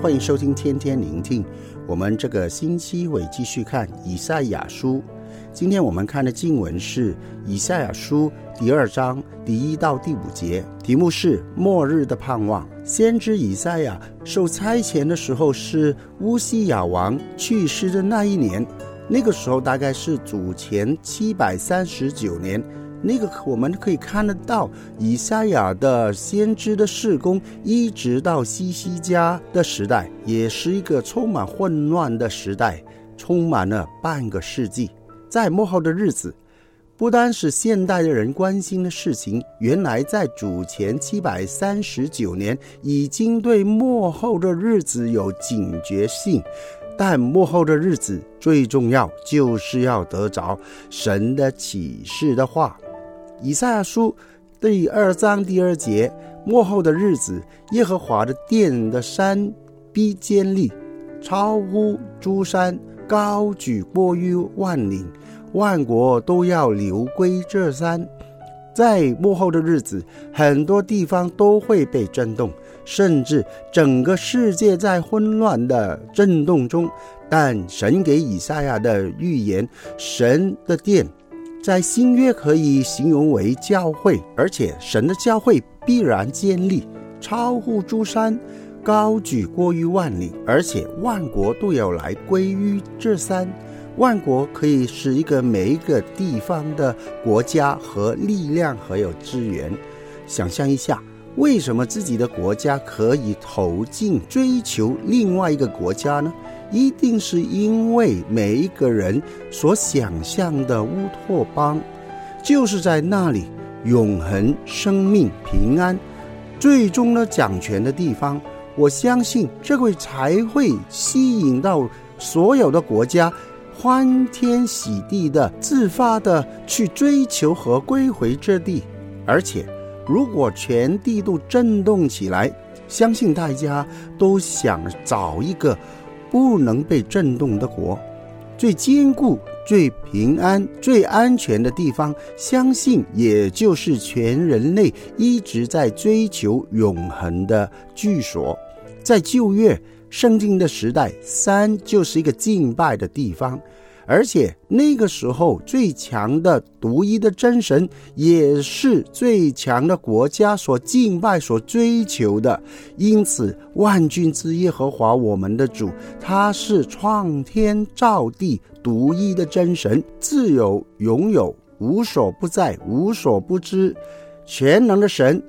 欢迎收听天天聆听。我们这个星期会继续看以赛亚书。今天我们看的经文是以赛亚书第二章第一到第五节，题目是末日的盼望。先知以赛亚受差遣的时候是乌西雅王去世的那一年，那个时候大概是主前七百三十九年。那个我们可以看得到，以赛亚的先知的事工，一直到西西家的时代，也是一个充满混乱的时代，充满了半个世纪。在末后的日子，不单是现代的人关心的事情，原来在主前七百三十九年，已经对末后的日子有警觉性。但末后的日子最重要，就是要得着神的启示的话。以赛亚书第二章第二节：末后的日子，耶和华的殿的山必坚立，超乎诸山，高举过于万岭，万国都要流归这山。在末后的日子，很多地方都会被震动，甚至整个世界在混乱的震动中。但神给以赛亚的预言，神的殿。在新约可以形容为教会，而且神的教会必然建立，超乎诸山，高举过于万里，而且万国都要来归于这山。万国可以是一个每一个地方的国家和力量，还有资源。想象一下，为什么自己的国家可以投进追求另外一个国家呢？一定是因为每一个人所想象的乌托邦，就是在那里永恒生命平安，最终的掌权的地方。我相信这会才会吸引到所有的国家欢天喜地的自发的去追求和归回这地。而且，如果全地都震动起来，相信大家都想找一个。不能被震动的国，最坚固、最平安、最安全的地方，相信也就是全人类一直在追求永恒的居所。在旧约圣经的时代，山就是一个敬拜的地方。而且那个时候最强的独一的真神，也是最强的国家所敬拜、所追求的。因此，万军之耶和华我们的主，他是创天造地独一的真神，自有永有，无所不在，无所不知，全能的神，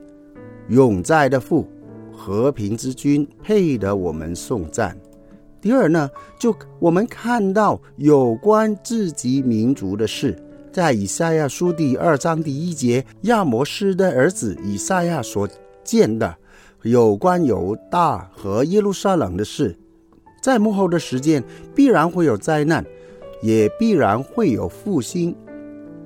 永在的父，和平之君，配得我们颂赞。第二呢，就我们看到有关自己民族的事，在以赛亚书第二章第一节，亚摩斯的儿子以赛亚所见的有关犹大和耶路撒冷的事，在幕后的时间必然会有灾难，也必然会有复兴。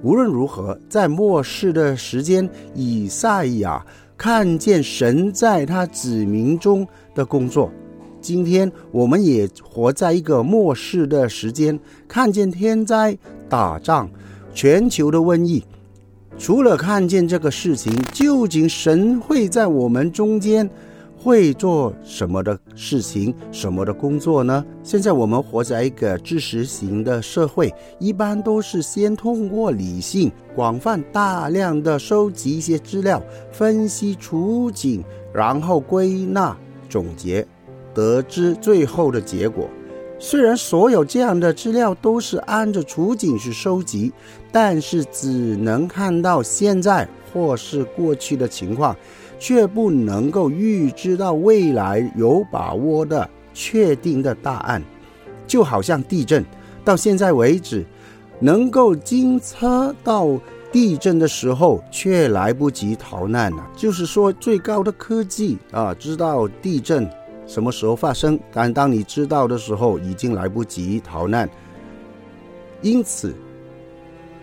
无论如何，在末世的时间，以赛亚看见神在他子民中的工作。今天我们也活在一个末世的时间，看见天灾、打仗、全球的瘟疫。除了看见这个事情，究竟神会在我们中间会做什么的事情、什么的工作呢？现在我们活在一个知识型的社会，一般都是先通过理性、广泛、大量的收集一些资料，分析处境，然后归纳总结。得知最后的结果，虽然所有这样的资料都是按着处境去收集，但是只能看到现在或是过去的情况，却不能够预知到未来有把握的确定的答案。就好像地震，到现在为止，能够侦测到地震的时候，却来不及逃难了。就是说，最高的科技啊，知道地震。什么时候发生？但当你知道的时候，已经来不及逃难。因此，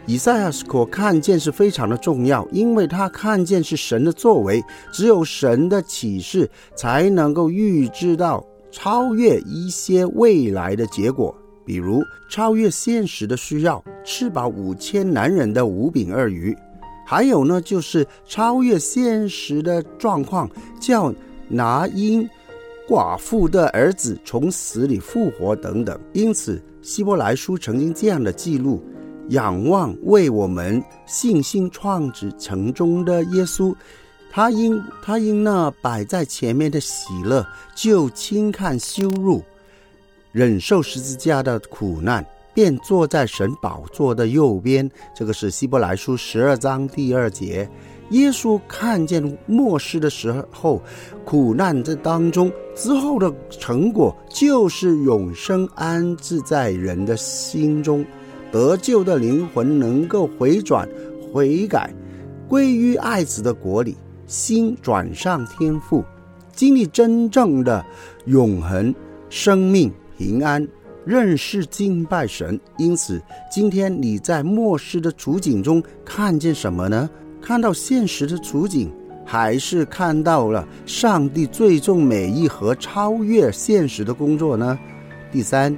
以赛亚所看见是非常的重要，因为他看见是神的作为，只有神的启示才能够预知到超越一些未来的结果，比如超越现实的需要，吃饱五千男人的五饼二鱼；还有呢，就是超越现实的状况，叫拿因。寡妇的儿子从死里复活等等。因此，希伯来书曾经这样的记录：仰望为我们信心创始成终的耶稣，他因他因那摆在前面的喜乐，就轻看羞辱，忍受十字架的苦难。便坐在神宝座的右边，这个是希伯来书十二章第二节。耶稣看见末世的时候，苦难这当中之后的成果，就是永生安置在人的心中，得救的灵魂能够回转、悔改，归于爱子的国里，心转向天父，经历真正的永恒生命平安。认识敬拜神，因此今天你在末世的处境中看见什么呢？看到现实的处境，还是看到了上帝最终美意和超越现实的工作呢？第三，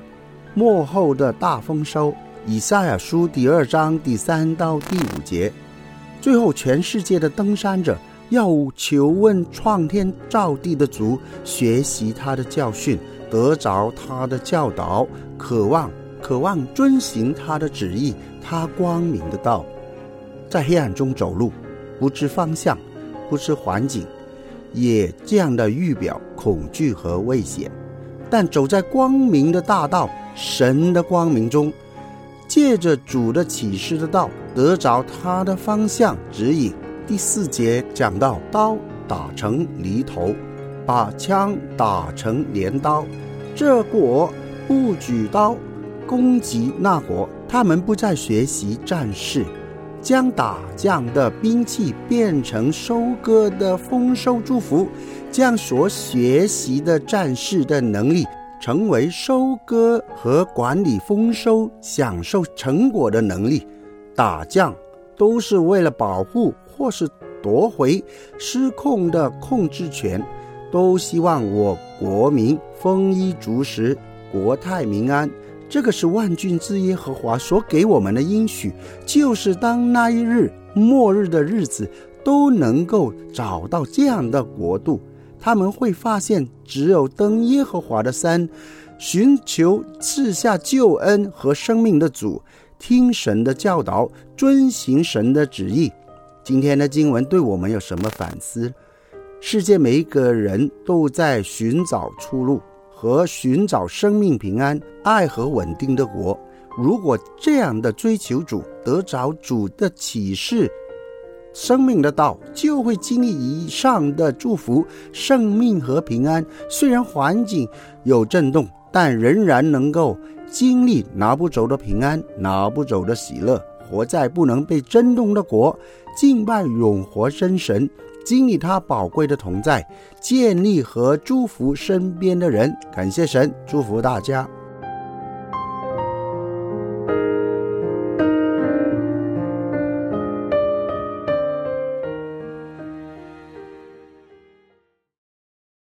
幕后的大丰收，以赛亚书第二章第三到第五节，最后全世界的登山者要求问创天造地的主，学习他的教训。得着他的教导，渴望渴望遵行他的旨意，他光明的道，在黑暗中走路，不知方向，不知环境，也这样的预表恐惧和危险。但走在光明的大道，神的光明中，借着主的启示的道，得着他的方向指引。第四节讲到刀打成犁头。把枪打成镰刀，这国不举刀攻击那国，他们不再学习战事，将打仗的兵器变成收割的丰收祝福，将所学习的战士的能力成为收割和管理丰收、享受成果的能力。打仗都是为了保护或是夺回失控的控制权。都希望我国民丰衣足食，国泰民安。这个是万军之耶和华所给我们的应许，就是当那一日末日的日子都能够找到这样的国度，他们会发现，只有登耶和华的山，寻求赐下救恩和生命的主，听神的教导，遵行神的旨意。今天的经文对我们有什么反思？世界每一个人都在寻找出路和寻找生命平安、爱和稳定的国。如果这样的追求主，得着主的启示，生命的道就会经历以上的祝福、生命和平安。虽然环境有震动，但仍然能够经历拿不走的平安、拿不走的喜乐，活在不能被震动的国，敬拜永活真神。经历他宝贵的同在，建立和祝福身边的人。感谢神，祝福大家。